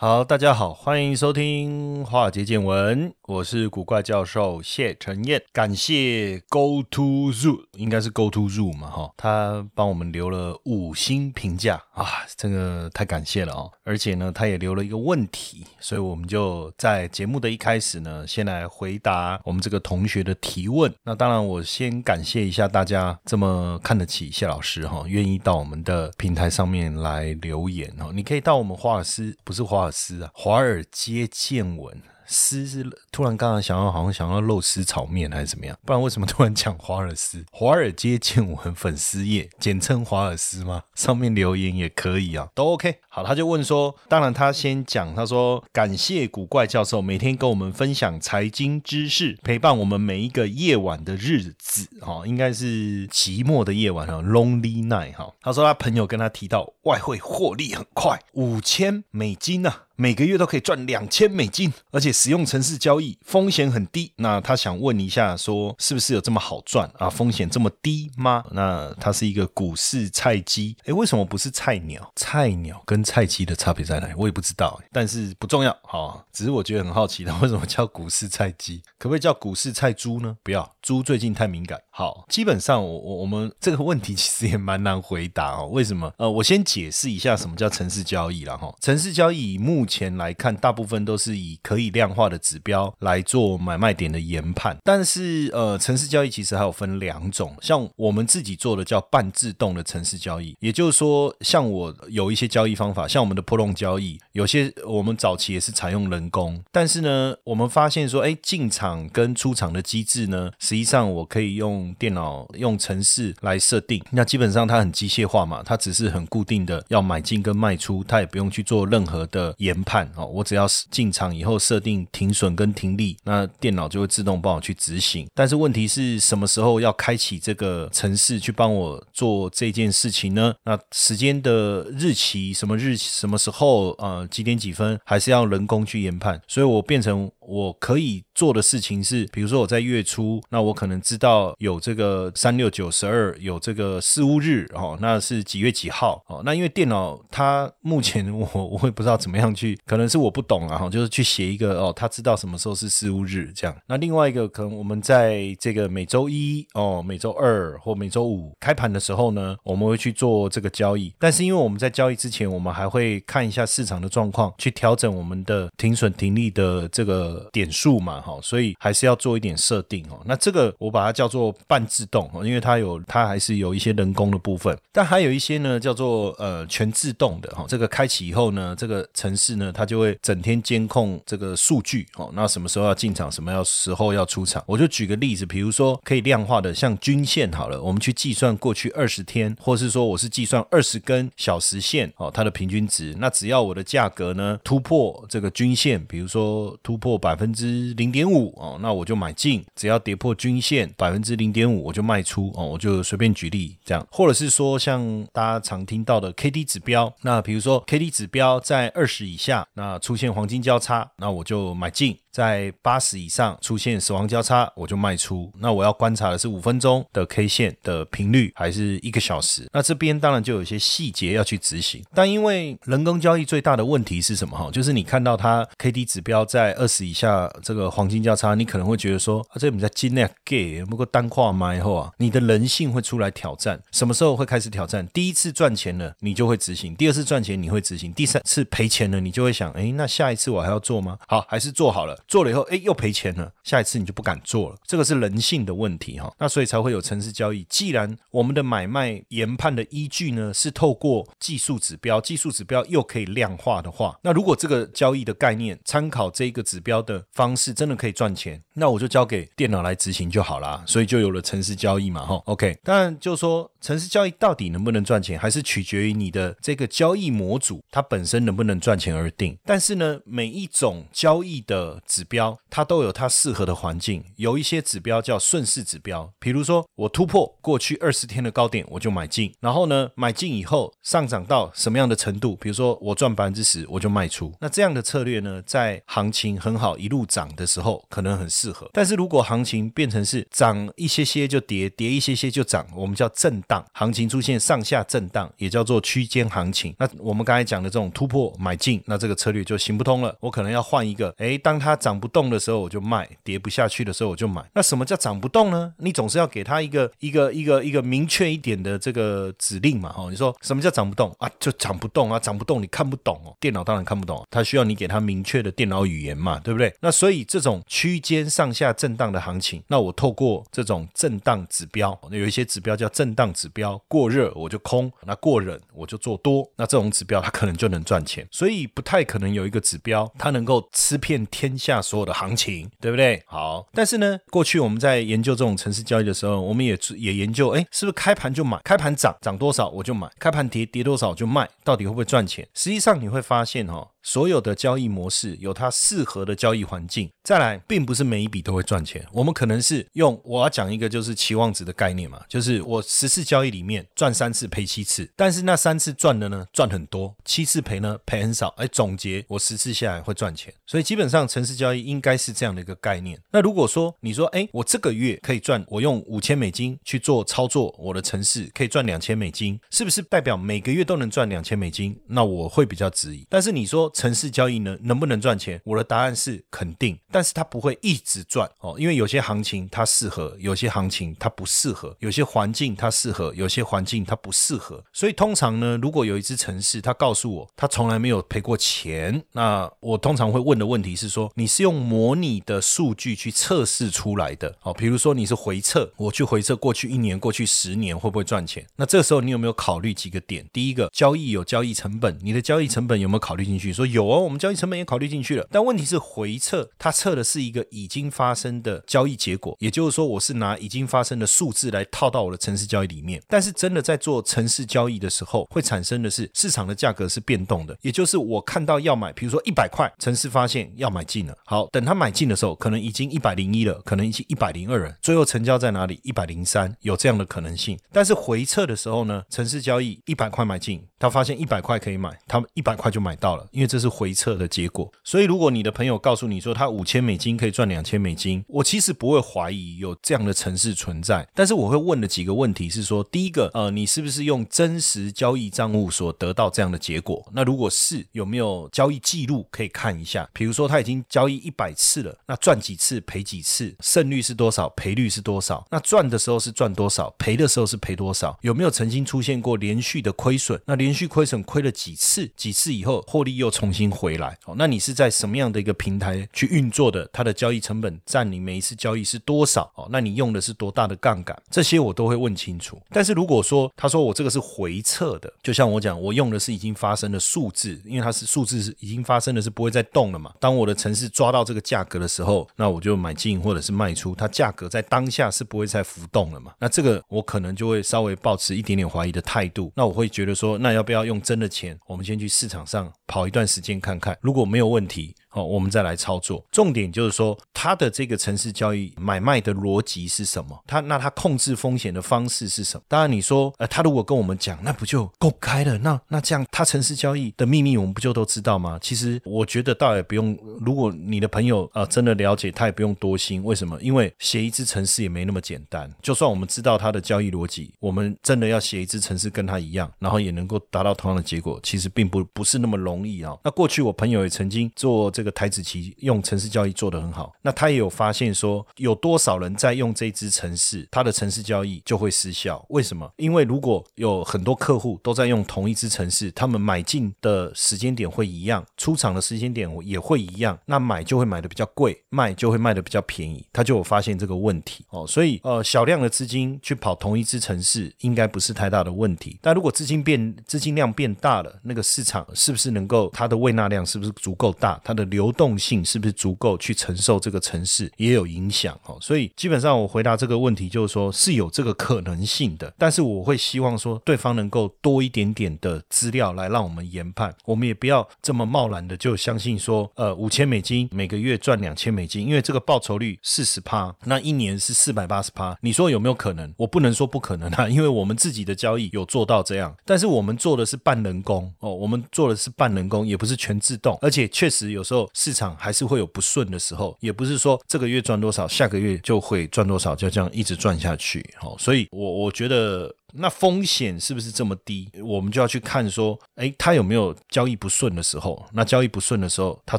好，大家好，欢迎收听《华尔街见闻》，我是古怪教授谢承彦。感谢 Go to Zoo，应该是 Go to Zoo 嘛，哈，他帮我们留了五星评价啊，这个太感谢了哦。而且呢，他也留了一个问题，所以我们就在节目的一开始呢，先来回答我们这个同学的提问。那当然，我先感谢一下大家这么看得起谢老师哈，愿意到我们的平台上面来留言哦。你可以到我们华尔斯，不是华 尔斯啊，华尔街见闻。丝是突然刚刚想要好像想要肉丝炒面还是怎么样？不然为什么突然讲华尔斯？华尔街见闻粉丝页，简称华尔斯吗？上面留言也可以啊，都 OK。好，他就问说，当然他先讲，他说感谢古怪教授每天跟我们分享财经知识，陪伴我们每一个夜晚的日子，哈，应该是寂寞的夜晚哈，Lonely Night 哈。他说他朋友跟他提到外汇获利很快，五千美金呢。每个月都可以赚两千美金，而且使用城市交易风险很低。那他想问一下，说是不是有这么好赚啊？风险这么低吗？那他是一个股市菜鸡，诶，为什么不是菜鸟？菜鸟跟菜鸡的差别在哪？我也不知道，但是不重要。好，只是我觉得很好奇，他为什么叫股市菜鸡？可不可以叫股市菜猪呢？不要，猪最近太敏感。好，基本上我我我们这个问题其实也蛮难回答哦。为什么？呃，我先解释一下什么叫城市交易了哈。城市交易目前来看，大部分都是以可以量化的指标来做买卖点的研判。但是，呃，城市交易其实还有分两种，像我们自己做的叫半自动的城市交易，也就是说，像我有一些交易方方法，像我们的波动交易，有些我们早期也是采用人工，但是呢，我们发现说，哎，进场跟出场的机制呢，实际上我可以用电脑用程式来设定，那基本上它很机械化嘛，它只是很固定的要买进跟卖出，它也不用去做任何的研。判哦，我只要进场以后设定停损跟停利，那电脑就会自动帮我去执行。但是问题是什么时候要开启这个程式去帮我做这件事情呢？那时间的日期什么日什么时候呃几点几分，还是要人工去研判。所以我变成我可以做的事情是，比如说我在月初，那我可能知道有这个三六九十二有这个四五日哦，那是几月几号哦？那因为电脑它目前 我我会不知道怎么样去。可能是我不懂啊，哈，就是去写一个哦，他知道什么时候是事务日这样。那另外一个可能我们在这个每周一哦、每周二或每周五开盘的时候呢，我们会去做这个交易。但是因为我们在交易之前，我们还会看一下市场的状况，去调整我们的停损停利的这个点数嘛，哈，所以还是要做一点设定哦。那这个我把它叫做半自动哦，因为它有它还是有一些人工的部分，但还有一些呢叫做呃全自动的哈。这个开启以后呢，这个城市呢。它就会整天监控这个数据哦，那什么时候要进场，什么要时候要出场？我就举个例子，比如说可以量化的，像均线好了，我们去计算过去二十天，或是说我是计算二十根小时线哦，它的平均值。那只要我的价格呢突破这个均线，比如说突破百百分之零点五哦，那我就买进；只要跌破均线百分之零点五，我就卖出哦。我就随便举例这样，或者是说像大家常听到的 K D 指标，那比如说 K D 指标在二十以下。那出现黄金交叉，那我就买进。在八十以上出现死亡交叉，我就卖出。那我要观察的是五分钟的 K 线的频率，还是一个小时？那这边当然就有一些细节要去执行。但因为人工交易最大的问题是什么？哈，就是你看到它 K D 指标在二十以下这个黄金交叉，你可能会觉得说啊，这比较金那 gay，不过单跨买后啊，你的人性会出来挑战。什么时候会开始挑战？第一次赚钱了，你就会执行；第二次赚钱你会执行；第三次赔钱了，你就会想，哎，那下一次我还要做吗？好，还是做好了。做了以后，哎，又赔钱了。下一次你就不敢做了，这个是人性的问题哈。那所以才会有城市交易。既然我们的买卖研判的依据呢是透过技术指标，技术指标又可以量化的话，那如果这个交易的概念参考这一个指标的方式真的可以赚钱，那我就交给电脑来执行就好啦。所以就有了城市交易嘛，哈。OK，当然就说城市交易到底能不能赚钱，还是取决于你的这个交易模组它本身能不能赚钱而定。但是呢，每一种交易的指标它都有它适合的环境，有一些指标叫顺势指标，比如说我突破过去二十天的高点，我就买进，然后呢，买进以后上涨到什么样的程度，比如说我赚百分之十，我就卖出。那这样的策略呢，在行情很好一路涨的时候，可能很适合。但是如果行情变成是涨一些些就跌，跌一些些就涨，我们叫震荡行情出现上下震荡，也叫做区间行情。那我们刚才讲的这种突破买进，那这个策略就行不通了。我可能要换一个，诶，当它涨不动的时候我就卖，跌不下去的时候我就买。那什么叫涨不动呢？你总是要给他一个一个一个一个明确一点的这个指令嘛，哈。你说什么叫涨不动啊？就涨不动啊，涨不动你看不懂哦，电脑当然看不懂，它需要你给它明确的电脑语言嘛，对不对？对那所以这种区间上下震荡的行情，那我透过这种震荡指标，有一些指标叫震荡指标，过热我就空，那过冷我就做多，那这种指标它可能就能赚钱，所以不太可能有一个指标它能够吃遍天下所有的行情，对不对？好，但是呢，过去我们在研究这种城市交易的时候，我们也也研究，哎，是不是开盘就买，开盘涨涨多少我就买，开盘跌跌多少就卖，到底会不会赚钱？实际上你会发现，哈。所有的交易模式有它适合的交易环境，再来，并不是每一笔都会赚钱。我们可能是用我要讲一个就是期望值的概念嘛，就是我十次交易里面赚三次赔七次，但是那三次赚的呢赚很多，七次赔呢赔很少。哎，总结我十次下来会赚钱，所以基本上城市交易应该是这样的一个概念。那如果说你说哎，我这个月可以赚，我用五千美金去做操作，我的城市可以赚两千美金，是不是代表每个月都能赚两千美金？那我会比较质疑。但是你说。城市交易呢，能不能赚钱？我的答案是肯定，但是它不会一直赚哦，因为有些行情它适合，有些行情它不适合，有些环境它适合，有些环境它不适合。所以通常呢，如果有一只城市，它告诉我它从来没有赔过钱，那我通常会问的问题是说，你是用模拟的数据去测试出来的哦，比如说你是回测，我去回测过去一年、过去十年会不会赚钱？那这个时候你有没有考虑几个点？第一个，交易有交易成本，你的交易成本有没有考虑进去？说。有哦，我们交易成本也考虑进去了，但问题是回测，它测的是一个已经发生的交易结果，也就是说，我是拿已经发生的数字来套到我的城市交易里面。但是真的在做城市交易的时候，会产生的是市场的价格是变动的，也就是我看到要买，比如说一百块，城市发现要买进了，好，等他买进的时候，可能已经一百零一了，可能已经一百零二了，最后成交在哪里？一百零三，有这样的可能性。但是回测的时候呢，城市交易一百块买进，他发现一百块可以买，他一百块就买到了，因为这。是回撤的结果，所以如果你的朋友告诉你说他五千美金可以赚两千美金，我其实不会怀疑有这样的城市存在，但是我会问的几个问题是说，第一个，呃，你是不是用真实交易账户所得到这样的结果？那如果是，有没有交易记录可以看一下？比如说他已经交易一百次了，那赚几次赔几次，胜率是多少，赔率是多少？那赚的时候是赚多少，赔的时候是赔多少？有没有曾经出现过连续的亏损？那连连续亏损亏了几次？几次以后获利又重？新回来哦，那你是在什么样的一个平台去运作的？它的交易成本占你每一次交易是多少？哦，那你用的是多大的杠杆？这些我都会问清楚。但是如果说他说我这个是回撤的，就像我讲，我用的是已经发生的数字，因为它是数字是已经发生的，是不会再动了嘛。当我的城市抓到这个价格的时候，那我就买进或者是卖出，它价格在当下是不会再浮动了嘛。那这个我可能就会稍微保持一点点怀疑的态度。那我会觉得说，那要不要用真的钱？我们先去市场上跑一段。时间看看，如果没有问题。好，我们再来操作。重点就是说，它的这个城市交易买卖的逻辑是什么？它那它控制风险的方式是什么？当然，你说，呃，他如果跟我们讲，那不就公开了？那那这样，他城市交易的秘密，我们不就都知道吗？其实，我觉得倒也不用。如果你的朋友啊真的了解，他也不用多心。为什么？因为写一支城市也没那么简单。就算我们知道他的交易逻辑，我们真的要写一支城市跟他一样，然后也能够达到同样的结果，其实并不不是那么容易啊。那过去我朋友也曾经做这个台子棋。用城市交易做得很好，那他也有发现说，有多少人在用这支城市，他的城市交易就会失效。为什么？因为如果有很多客户都在用同一支城市，他们买进的时间点会一样，出场的时间点也会一样，那买就会买的比较贵，卖就会卖的比较便宜，他就有发现这个问题哦。所以呃，小量的资金去跑同一支城市，应该不是太大的问题。但如果资金变资金量变大了，那个市场是不是能够它的胃纳量是不是足够大，它的流动性是不是足够去承受这个城市，也有影响哦。所以基本上我回答这个问题就是说是有这个可能性的，但是我会希望说对方能够多一点点的资料来让我们研判，我们也不要这么贸然的就相信说，呃，五千美金每个月赚两千美金，因为这个报酬率四十趴，那一年是四百八十趴，你说有没有可能？我不能说不可能啊，因为我们自己的交易有做到这样，但是我们做的是半人工哦，我们做的是半人工，也不是全自动，而且确实有时候市场还是会有不顺的时候，也不是说这个月赚多少，下个月就会赚多少，就这样一直赚下去。好，所以我我觉得。那风险是不是这么低？我们就要去看说，哎，他有没有交易不顺的时候？那交易不顺的时候，他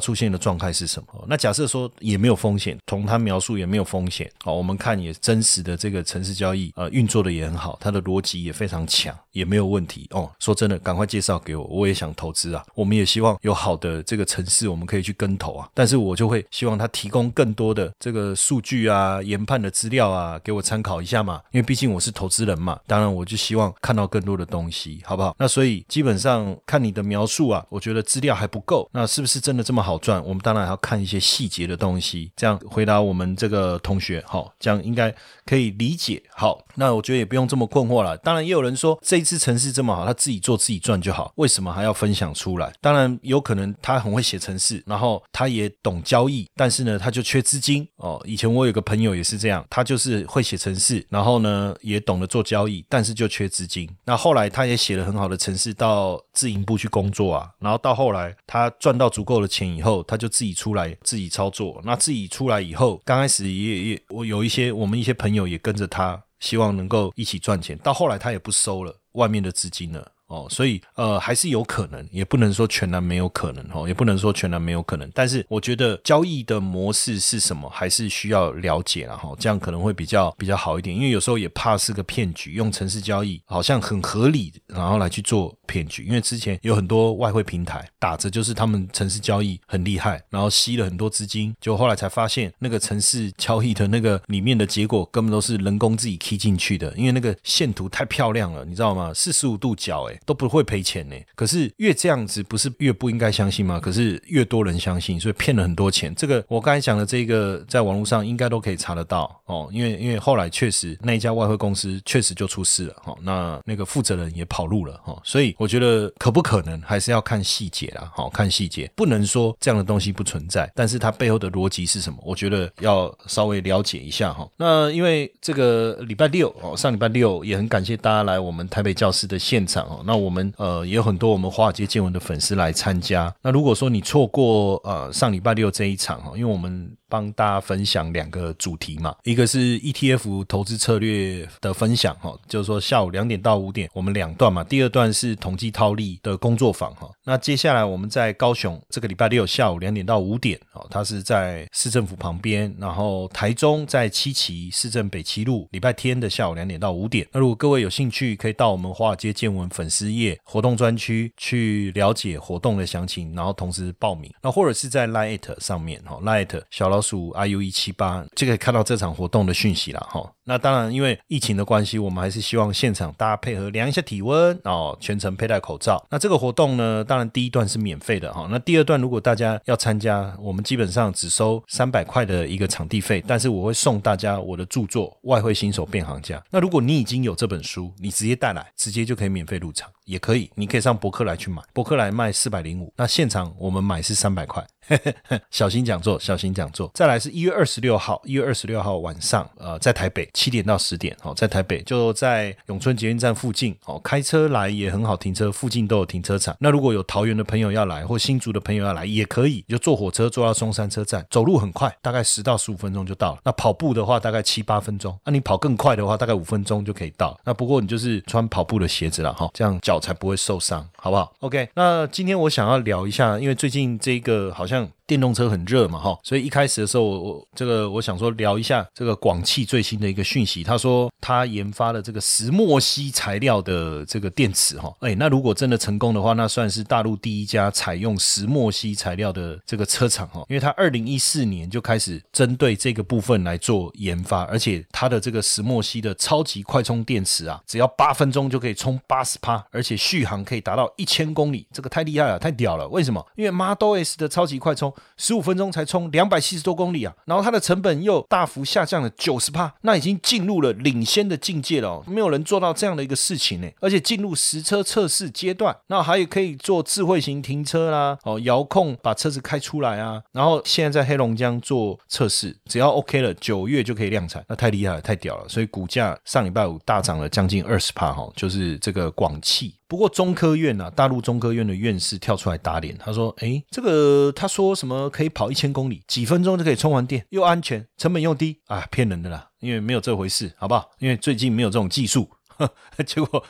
出现的状态是什么？那假设说也没有风险，从他描述也没有风险，好，我们看也真实的这个城市交易，呃，运作的也很好，它的逻辑也非常强，也没有问题哦。说真的，赶快介绍给我，我也想投资啊。我们也希望有好的这个城市，我们可以去跟投啊。但是我就会希望他提供更多的这个数据啊、研判的资料啊，给我参考一下嘛。因为毕竟我是投资人嘛，当然我。我就希望看到更多的东西，好不好？那所以基本上看你的描述啊，我觉得资料还不够。那是不是真的这么好赚？我们当然还要看一些细节的东西。这样回答我们这个同学，好，这样应该可以理解。好，那我觉得也不用这么困惑了。当然也有人说，这一次城市这么好，他自己做自己赚就好，为什么还要分享出来？当然有可能他很会写城市，然后他也懂交易，但是呢，他就缺资金哦。以前我有个朋友也是这样，他就是会写城市，然后呢也懂得做交易，但是。就缺资金，那后来他也写了很好的城市到自营部去工作啊，然后到后来他赚到足够的钱以后，他就自己出来自己操作。那自己出来以后，刚开始也也我有一些我们一些朋友也跟着他，希望能够一起赚钱。到后来他也不收了外面的资金了。哦，所以呃还是有可能，也不能说全然没有可能哦，也不能说全然没有可能。但是我觉得交易的模式是什么，还是需要了解了哈，这样可能会比较比较好一点。因为有时候也怕是个骗局，用城市交易好像很合理，然后来去做骗局。因为之前有很多外汇平台打着就是他们城市交易很厉害，然后吸了很多资金，就后来才发现那个城市交易的那个里面的结果根本都是人工自己 key 进去的，因为那个线图太漂亮了，你知道吗？四十五度角哎。都不会赔钱呢，可是越这样子不是越不应该相信吗？可是越多人相信，所以骗了很多钱。这个我刚才讲的这个，在网络上应该都可以查得到哦。因为因为后来确实那一家外汇公司确实就出事了哈，那那个负责人也跑路了哈。所以我觉得可不可能还是要看细节啦，好看细节，不能说这样的东西不存在，但是它背后的逻辑是什么？我觉得要稍微了解一下哈。那因为这个礼拜六哦，上礼拜六也很感谢大家来我们台北教室的现场哦。那我们呃也有很多我们华尔街见闻的粉丝来参加。那如果说你错过呃上礼拜六这一场哈，因为我们。帮大家分享两个主题嘛，一个是 ETF 投资策略的分享哈，就是说下午两点到五点我们两段嘛，第二段是统计套利的工作坊哈。那接下来我们在高雄这个礼拜六下午两点到五点哦，它是在市政府旁边，然后台中在七期市政北七路，礼拜天的下午两点到五点。那如果各位有兴趣，可以到我们华尔街见闻粉丝页活动专区去了解活动的详情，然后同时报名。那或者是在 Lite 上面哈，Lite 小老。属 IU 一七八就可以看到这场活动的讯息了哈。那当然，因为疫情的关系，我们还是希望现场大家配合量一下体温哦，全程佩戴口罩。那这个活动呢，当然第一段是免费的哈。那第二段如果大家要参加，我们基本上只收三百块的一个场地费，但是我会送大家我的著作《外汇新手变行家》。那如果你已经有这本书，你直接带来，直接就可以免费入场，也可以，你可以上博客来去买，博客来卖四百零五，那现场我们买是三百块。小心讲座，小心讲座。再来是一月二十六号，一月二十六号晚上，呃，在台北七点到十点，哦，在台北就在永春捷运站附近，哦，开车来也很好停车，附近都有停车场。那如果有桃园的朋友要来，或新竹的朋友要来，也可以，就坐火车坐到松山车站，走路很快，大概十到十五分钟就到了。那跑步的话，大概七八分钟。那你跑更快的话，大概五分钟就可以到。那不过你就是穿跑步的鞋子了，哈，这样脚才不会受伤，好不好？OK。那今天我想要聊一下，因为最近这个好像。电动车很热嘛，哈，所以一开始的时候，我我这个我想说聊一下这个广汽最新的一个讯息。他说他研发了这个石墨烯材料的这个电池，哈，哎，那如果真的成功的话，那算是大陆第一家采用石墨烯材料的这个车厂，哈，因为它二零一四年就开始针对这个部分来做研发，而且它的这个石墨烯的超级快充电池啊，只要八分钟就可以充八十帕，而且续航可以达到一千公里，这个太厉害了，太屌了。为什么？因为 Model S 的超级快充。十五分钟才充两百七十多公里啊，然后它的成本又大幅下降了九十帕，那已经进入了领先的境界了哦，没有人做到这样的一个事情呢，而且进入实车测试阶段，那还有可以做智慧型停车啦，哦，遥控把车子开出来啊，然后现在在黑龙江做测试，只要 OK 了，九月就可以量产，那太厉害了，太屌了，所以股价上礼拜五大涨了将近二十帕哈，就是这个广汽。不过中科院啊，大陆中科院的院士跳出来打脸，他说：“哎，这个他说什么可以跑一千公里，几分钟就可以充完电，又安全，成本又低啊，骗人的啦，因为没有这回事，好不好？因为最近没有这种技术。” 结果，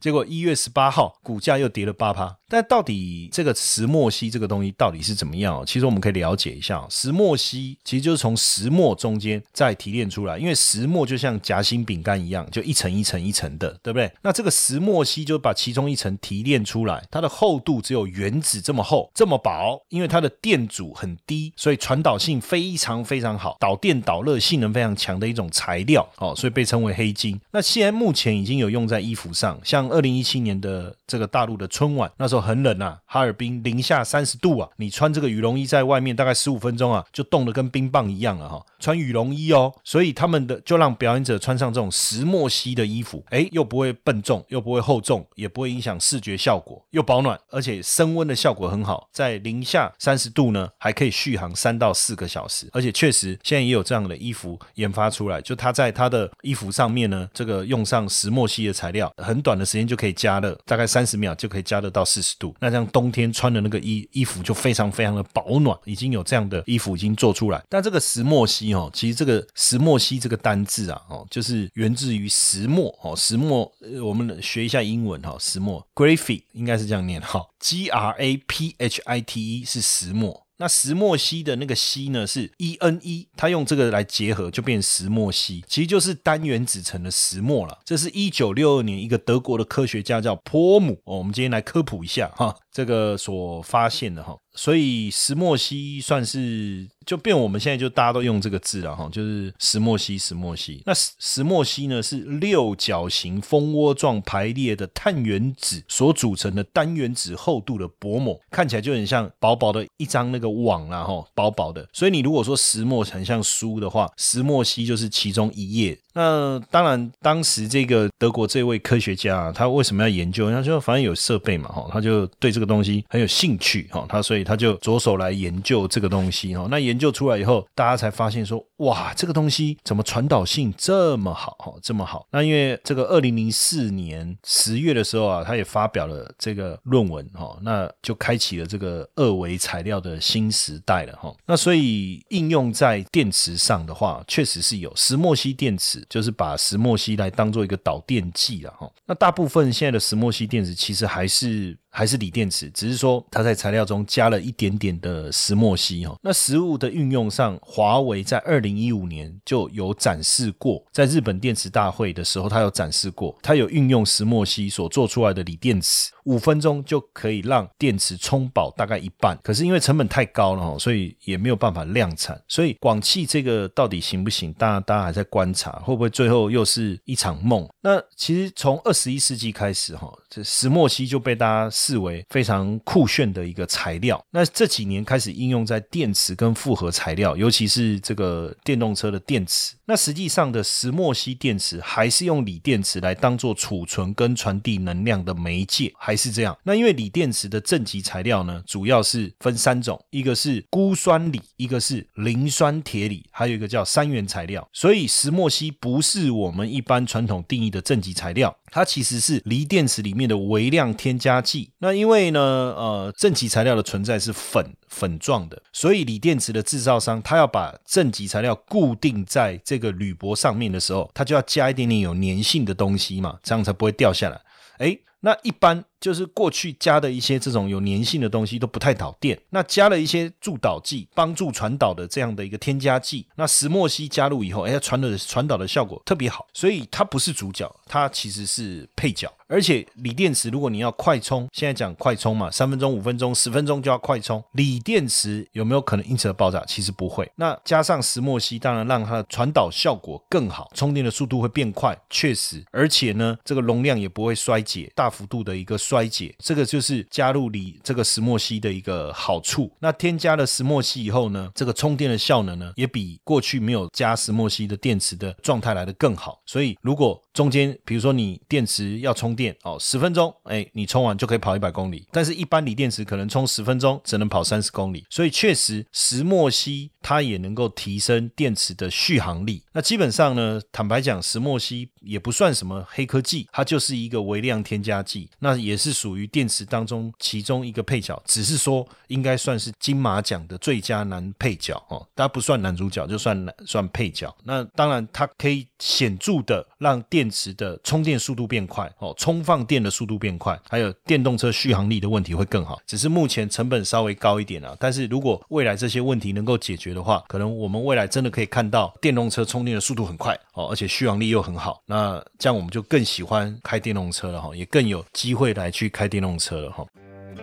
结果一月十八号股价又跌了八趴。但到底这个石墨烯这个东西到底是怎么样？其实我们可以了解一下，石墨烯其实就是从石墨中间再提炼出来。因为石墨就像夹心饼干一样，就一层一层一层的，对不对？那这个石墨烯就把其中一层提炼出来，它的厚度只有原子这么厚，这么薄。因为它的电阻很低，所以传导性非常非常好，导电导热性能非常强的一种材料哦，所以被称为黑金。那现在目前已已经有用在衣服上，像二零一七年的这个大陆的春晚，那时候很冷啊，哈尔滨零下三十度啊，你穿这个羽绒衣在外面大概十五分钟啊，就冻得跟冰棒一样了哈。穿羽绒衣哦，所以他们的就让表演者穿上这种石墨烯的衣服，哎，又不会笨重，又不会厚重，也不会影响视觉效果，又保暖，而且升温的效果很好，在零下三十度呢，还可以续航三到四个小时，而且确实现在也有这样的衣服研发出来，就它在它的衣服上面呢，这个用上石墨墨烯的材料，很短的时间就可以加热，大概三十秒就可以加热到四十度，那像冬天穿的那个衣衣服就非常非常的保暖，已经有这样的衣服已经做出来，但这个石墨烯。哦，其实这个石墨烯这个单字啊，哦，就是源自于石墨哦，石墨，我们学一下英文哈，石墨 graphite 应该是这样念哈，G R A P H I T E 是石墨。那石墨烯的那个烯呢是 E N E，它用这个来结合就变石墨烯，其实就是单原子层的石墨了。这是一九六二年一个德国的科学家叫波姆哦，我们今天来科普一下哈，这个所发现的哈。所以石墨烯算是就变，我们现在就大家都用这个字了哈，就是石墨烯，石墨烯。那石石墨烯呢是六角形蜂窝状排列的碳原子所组成的单原子厚度的薄膜，看起来就很像薄薄的一张那个网啦哈，薄薄的。所以你如果说石墨很像书的话，石墨烯就是其中一页。那当然，当时这个德国这位科学家，啊他为什么要研究？他就反正有设备嘛哈，他就对这个东西很有兴趣哈，他所以。他就着手来研究这个东西哈，那研究出来以后，大家才发现说，哇，这个东西怎么传导性这么好哈，这么好？那因为这个二零零四年十月的时候啊，他也发表了这个论文哈，那就开启了这个二维材料的新时代了哈。那所以应用在电池上的话，确实是有石墨烯电池，就是把石墨烯来当做一个导电剂了哈。那大部分现在的石墨烯电池其实还是。还是锂电池，只是说它在材料中加了一点点的石墨烯哈。那实物的运用上，华为在二零一五年就有展示过，在日本电池大会的时候，它有展示过，它有运用石墨烯所做出来的锂电池。五分钟就可以让电池充饱大概一半，可是因为成本太高了哈，所以也没有办法量产。所以广汽这个到底行不行？大家大家还在观察，会不会最后又是一场梦？那其实从二十一世纪开始哈，这石墨烯就被大家视为非常酷炫的一个材料。那这几年开始应用在电池跟复合材料，尤其是这个电动车的电池。那实际上的石墨烯电池还是用锂电池来当做储存跟传递能量的媒介，还是这样。那因为锂电池的正极材料呢，主要是分三种，一个是钴酸锂，一个是磷酸铁锂，还有一个叫三元材料。所以石墨烯不是我们一般传统定义的正极材料。它其实是锂电池里面的微量添加剂。那因为呢，呃，正极材料的存在是粉粉状的，所以锂电池的制造商，他要把正极材料固定在这个铝箔上面的时候，他就要加一点点有粘性的东西嘛，这样才不会掉下来。诶，那一般。就是过去加的一些这种有粘性的东西都不太导电，那加了一些助导剂，帮助传导的这样的一个添加剂，那石墨烯加入以后，哎，传的传导的效果特别好，所以它不是主角，它其实是配角。而且锂电池如果你要快充，现在讲快充嘛，三分钟、五分钟、十分钟就要快充，锂电池有没有可能因此而爆炸？其实不会。那加上石墨烯，当然让它的传导效果更好，充电的速度会变快，确实，而且呢，这个容量也不会衰竭，大幅。幅度的一个衰衰竭。这个就是加入锂这个石墨烯的一个好处。那添加了石墨烯以后呢，这个充电的效能呢，也比过去没有加石墨烯的电池的状态来的更好。所以如果中间比如说你电池要充电哦，十分钟，哎，你充完就可以跑一百公里。但是一般锂电池可能充十分钟只能跑三十公里。所以确实石墨烯它也能够提升电池的续航力。那基本上呢，坦白讲，石墨烯也不算什么黑科技，它就是一个微量添加剂。那也是属于电池当中其中一个配角，只是说应该算是金马奖的最佳男配角哦，它不算男主角，就算算配角。那当然，它可以显著的让电池的充电速度变快哦，充放电的速度变快，还有电动车续航力的问题会更好。只是目前成本稍微高一点啊，但是如果未来这些问题能够解决的话，可能我们未来真的可以看到电动车充电的速度很快哦，而且续航力又很好。那这样我们就更喜欢开电动车了哈，也更有机会来来去开电动车了哈。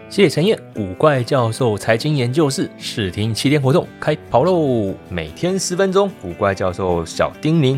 谢谢陈燕，古怪教授财经研究室试听七天活动开跑喽，每天十分钟，古怪教授小叮咛。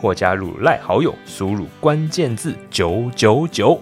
或加入赖好友，输入关键字九九九。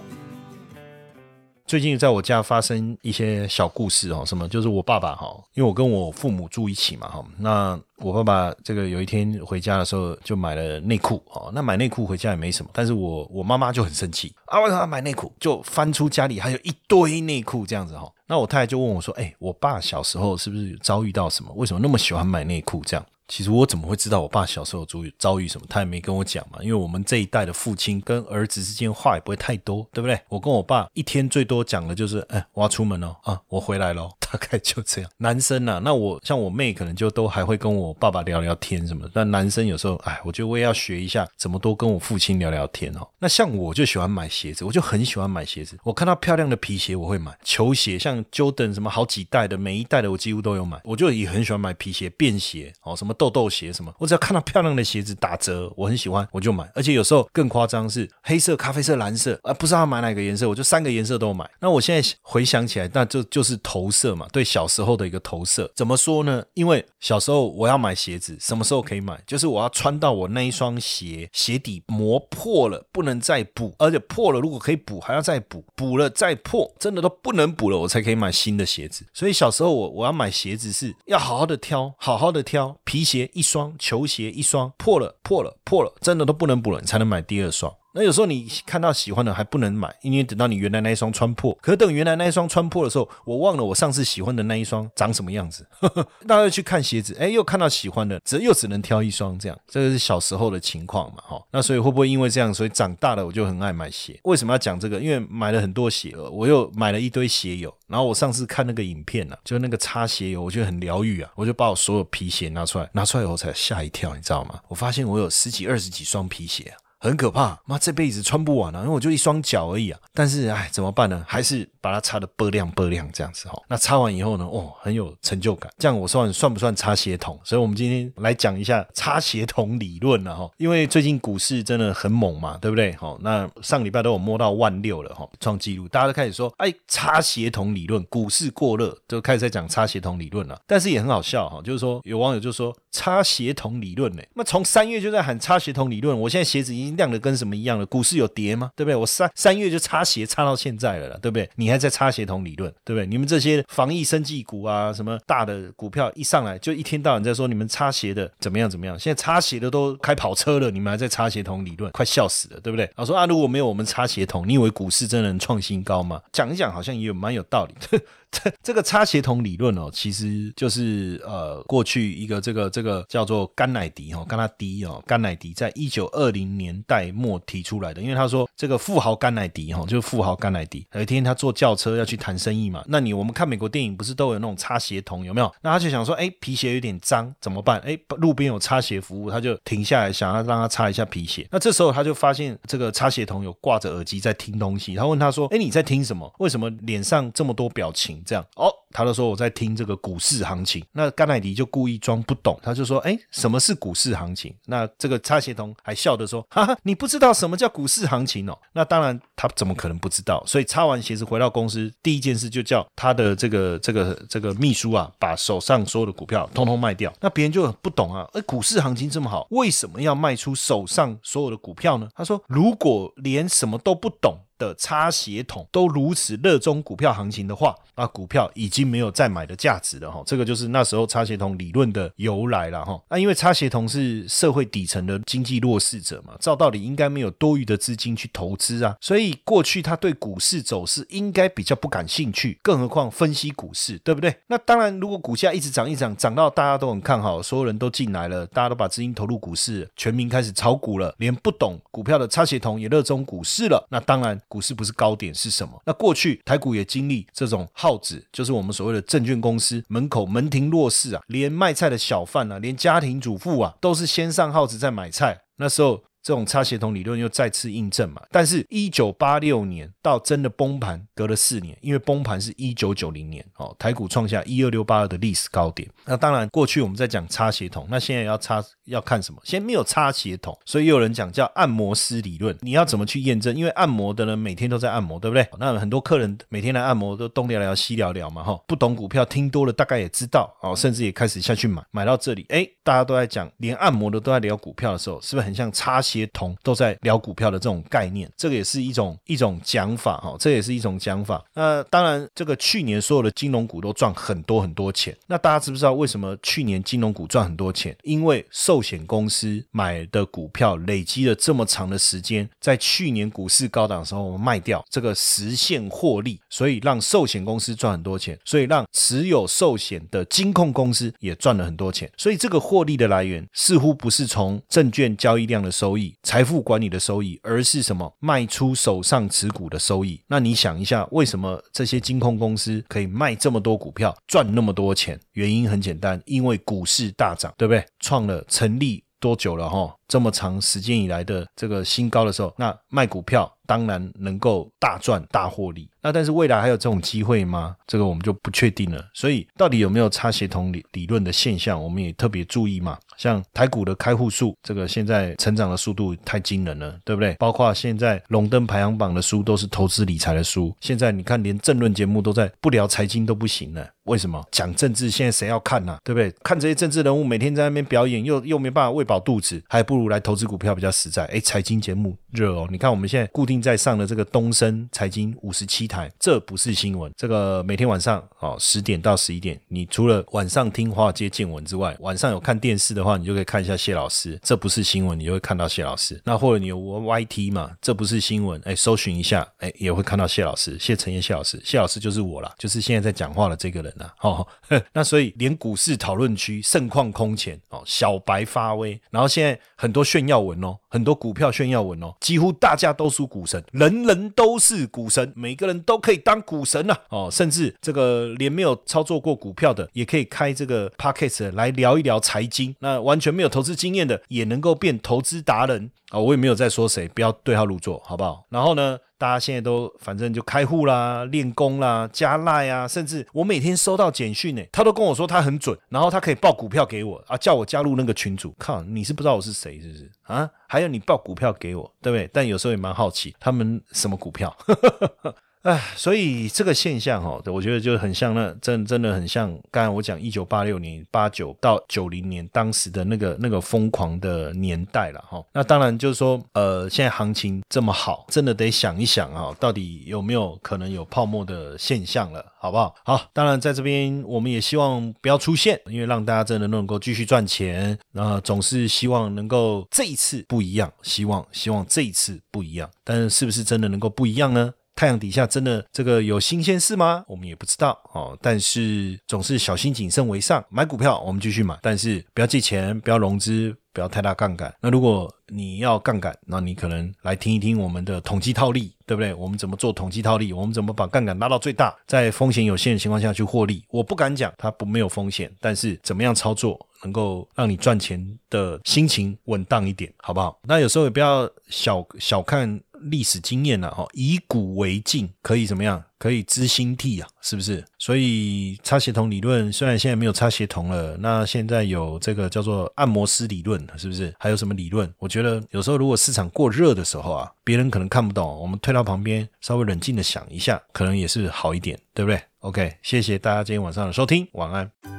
最近在我家发生一些小故事哦，什么就是我爸爸哈，因为我跟我父母住一起嘛哈，那我爸爸这个有一天回家的时候就买了内裤哦，那买内裤回家也没什么，但是我我妈妈就很生气啊，为什么买内裤？就翻出家里还有一堆内裤这样子哈，那我太太就问我说，哎，我爸小时候是不是遭遇到什么？为什么那么喜欢买内裤这样？其实我怎么会知道我爸小时候遭遇遭遇什么？他也没跟我讲嘛。因为我们这一代的父亲跟儿子之间话也不会太多，对不对？我跟我爸一天最多讲的就是，哎，我要出门了啊，我回来了，大概就这样。男生呐，那我像我妹可能就都还会跟我爸爸聊聊天什么。但男生有时候，哎，我觉得我也要学一下怎么多跟我父亲聊聊天哦。那像我就喜欢买鞋子，我就很喜欢买鞋子。我看到漂亮的皮鞋我会买，球鞋像 Jordan 什么好几代的，每一代的我几乎都有买。我就也很喜欢买皮鞋、便鞋哦，什么。豆豆鞋什么？我只要看到漂亮的鞋子打折，我很喜欢，我就买。而且有时候更夸张是黑色、咖啡色、蓝色，啊，不知道买哪个颜色，我就三个颜色都买。那我现在回想起来，那就就是投射嘛，对小时候的一个投射。怎么说呢？因为小时候我要买鞋子，什么时候可以买？就是我要穿到我那一双鞋鞋底磨破了，不能再补，而且破了如果可以补，还要再补，补了再破，真的都不能补了，我才可以买新的鞋子。所以小时候我我要买鞋子是要好好的挑，好好的挑皮。鞋一双，球鞋一双，破了破了破了，真的都不能补了，你才能买第二双。那有时候你看到喜欢的还不能买，因为等到你原来那一双穿破。可等原来那一双穿破的时候，我忘了我上次喜欢的那一双长什么样子。大家去看鞋子，哎，又看到喜欢的，只又只能挑一双这样。这个是小时候的情况嘛，哈。那所以会不会因为这样，所以长大了我就很爱买鞋？为什么要讲这个？因为买了很多鞋了，我又买了一堆鞋油。然后我上次看那个影片呢，就那个擦鞋油，我觉得很疗愈啊。我就把我所有皮鞋拿出来，拿出来以后才吓一跳，你知道吗？我发现我有十几、二十几双皮鞋。很可怕，妈这辈子穿不完啊！因为我就一双脚而已啊。但是哎，怎么办呢？还是把它擦的波亮波亮这样子哈。那擦完以后呢，哦，很有成就感。这样我算算不算擦鞋桶？所以我们今天来讲一下擦鞋桶理论了哈。因为最近股市真的很猛嘛，对不对？好，那上礼拜都有摸到万六了哈，创纪录，大家都开始说，哎，擦鞋桶理论，股市过热，就开始在讲擦鞋桶理论了。但是也很好笑哈，就是说有网友就说擦鞋桶理论呢，那从三月就在喊擦鞋桶理论，我现在鞋子已经。亮的跟什么一样的？股市有跌吗？对不对？我三三月就擦鞋擦到现在了，对不对？你还在擦鞋桶理论，对不对？你们这些防疫生技股啊，什么大的股票一上来就一天到晚在说你们擦鞋的怎么样怎么样？现在擦鞋的都开跑车了，你们还在擦鞋桶理论，快笑死了，对不对？我说啊，如果没有我们擦鞋桶，你以为股市真的能创新高吗？讲一讲好像也蛮有道理。这 这个擦鞋桶理论哦，其实就是呃，过去一个这个这个叫做甘乃迪哈，甘纳迪哦，甘乃迪在一九二零年代末提出来的。因为他说这个富豪甘乃迪哈，就是富豪甘乃迪，有一天他坐轿车要去谈生意嘛。那你我们看美国电影不是都有那种擦鞋桶有没有？那他就想说，哎，皮鞋有点脏怎么办？哎，路边有擦鞋服务，他就停下来想要让他擦一下皮鞋。那这时候他就发现这个擦鞋桶有挂着耳机在听东西。他问他说，哎，你在听什么？为什么脸上这么多表情？这样哦，他都说我在听这个股市行情。那甘乃迪就故意装不懂，他就说：“哎，什么是股市行情？”那这个擦鞋童还笑着说：“哈哈，你不知道什么叫股市行情哦？”那当然，他怎么可能不知道？所以擦完鞋子回到公司，第一件事就叫他的这个这个这个秘书啊，把手上所有的股票通通卖掉。那别人就不懂啊，哎，股市行情这么好，为什么要卖出手上所有的股票呢？他说：“如果连什么都不懂。”的擦鞋桶都如此热衷股票行情的话，那股票已经没有再买的价值了哈。这个就是那时候擦鞋桶理论的由来了哈。那因为擦鞋桶是社会底层的经济弱势者嘛，照道理应该没有多余的资金去投资啊，所以过去他对股市走势应该比较不感兴趣，更何况分析股市，对不对？那当然，如果股价一直涨一涨，涨到大家都很看好，所有人都进来了，大家都把资金投入股市，全民开始炒股了，连不懂股票的擦鞋桶也热衷股市了，那当然。股市不是高点是什么？那过去台股也经历这种耗子，就是我们所谓的证券公司门口门庭若市啊，连卖菜的小贩啊，连家庭主妇啊，都是先上耗子再买菜。那时候。这种擦鞋桶理论又再次印证嘛？但是，一九八六年到真的崩盘，隔了四年，因为崩盘是一九九零年，哦，台股创下一二六八二的历史高点。那当然，过去我们在讲擦鞋桶，那现在要擦要看什么？先没有擦鞋桶，所以有人讲叫按摩师理论。你要怎么去验证？因为按摩的人每天都在按摩，对不对？那很多客人每天来按摩都东聊聊西聊聊嘛，哈，不懂股票听多了大概也知道，哦，甚至也开始下去买，买到这里，哎，大家都在讲，连按摩的都在聊股票的时候，是不是很像擦？协同都在聊股票的这种概念，这个也是一种一种讲法哈，这也是一种讲法。那当然，这个去年所有的金融股都赚很多很多钱。那大家知不知道为什么去年金融股赚很多钱？因为寿险公司买的股票累积了这么长的时间，在去年股市高档的时候卖掉，这个实现获利，所以让寿险公司赚很多钱，所以让持有寿险的金控公司也赚了很多钱。所以这个获利的来源似乎不是从证券交易量的收益。财富管理的收益，而是什么？卖出手上持股的收益。那你想一下，为什么这些金控公司可以卖这么多股票，赚那么多钱？原因很简单，因为股市大涨，对不对？创了成立多久了？哈，这么长时间以来的这个新高的时候，那卖股票当然能够大赚大获利。那但是未来还有这种机会吗？这个我们就不确定了。所以到底有没有差协同理理论的现象，我们也特别注意嘛。像台股的开户数，这个现在成长的速度太惊人了，对不对？包括现在龙登排行榜的书都是投资理财的书。现在你看，连政论节目都在不聊财经都不行了。为什么讲政治？现在谁要看呢？对不对？看这些政治人物每天在那边表演，又又没办法喂饱肚子，还不如来投资股票比较实在。哎，财经节目热哦！你看我们现在固定在上的这个东升财经五十七台，这不是新闻。这个每天晚上哦十点到十一点，你除了晚上听华尔街见闻之外，晚上有看电视的话。你就可以看一下谢老师，这不是新闻，你就会看到谢老师。那或者你有 YT 嘛，这不是新闻，哎，搜寻一下，哎，也会看到谢老师，谢陈彦谢老师，谢老师就是我啦，就是现在在讲话的这个人啦。哦，那所以连股市讨论区盛况空前哦，小白发威，然后现在很多炫耀文哦，很多股票炫耀文哦，几乎大家都输股神，人人都是股神，每个人都可以当股神呐。哦，甚至这个连没有操作过股票的，也可以开这个 podcast 来聊一聊财经。那完全没有投资经验的也能够变投资达人啊！我也没有在说谁，不要对号入座，好不好？然后呢，大家现在都反正就开户啦、练功啦、加赖啊，甚至我每天收到简讯呢，他都跟我说他很准，然后他可以报股票给我啊，叫我加入那个群组。靠，你是不知道我是谁是不是啊？还有你报股票给我，对不对？但有时候也蛮好奇，他们什么股票？哎，所以这个现象哈，我觉得就很像那真真的很像刚才我讲一九八六年八九到九零年当时的那个那个疯狂的年代了哈。那当然就是说，呃，现在行情这么好，真的得想一想啊，到底有没有可能有泡沫的现象了，好不好？好，当然在这边我们也希望不要出现，因为让大家真的能够继续赚钱，那总是希望能够这一次不一样，希望希望这一次不一样，但是是不是真的能够不一样呢？太阳底下真的这个有新鲜事吗？我们也不知道哦。但是总是小心谨慎为上。买股票我们继续买，但是不要借钱，不要融资，不要太大杠杆。那如果你要杠杆，那你可能来听一听我们的统计套利，对不对？我们怎么做统计套利？我们怎么把杠杆拉到最大，在风险有限的情况下去获利？我不敢讲它不没有风险，但是怎么样操作能够让你赚钱的心情稳当一点，好不好？那有时候也不要小小看。历史经验了哈，以古为镜，可以怎么样？可以知兴替啊，是不是？所以擦协同理论虽然现在没有擦协同了，那现在有这个叫做按摩师理论，是不是？还有什么理论？我觉得有时候如果市场过热的时候啊，别人可能看不懂，我们退到旁边稍微冷静的想一下，可能也是好一点，对不对？OK，谢谢大家今天晚上的收听，晚安。